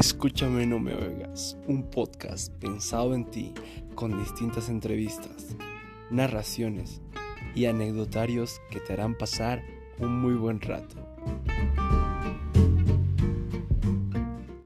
Escúchame no me oigas, un podcast pensado en ti con distintas entrevistas, narraciones y anecdotarios que te harán pasar un muy buen rato.